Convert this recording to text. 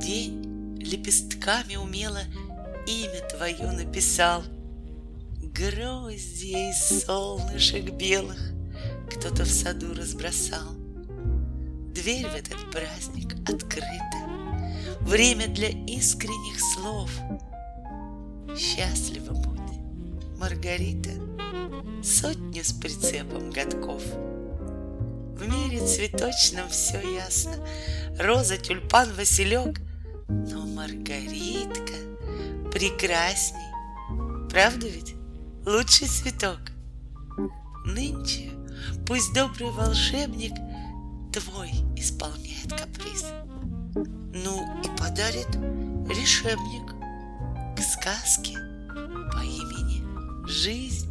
День лепестками умело имя твое написал. Гроздья из солнышек белых кто-то в саду разбросал. Дверь в этот праздник открыта, время для искренних слов. Счастлива будь, Маргарита, сотню с прицепом годков. В мире цветочном все ясно, роза, тюльпан, василек, но Маргаритка прекрасней, правда ведь? Лучший цветок. Нынче пусть добрый волшебник твой исполняет каприз. Ну и подарит решебник к сказке по имени Жизнь.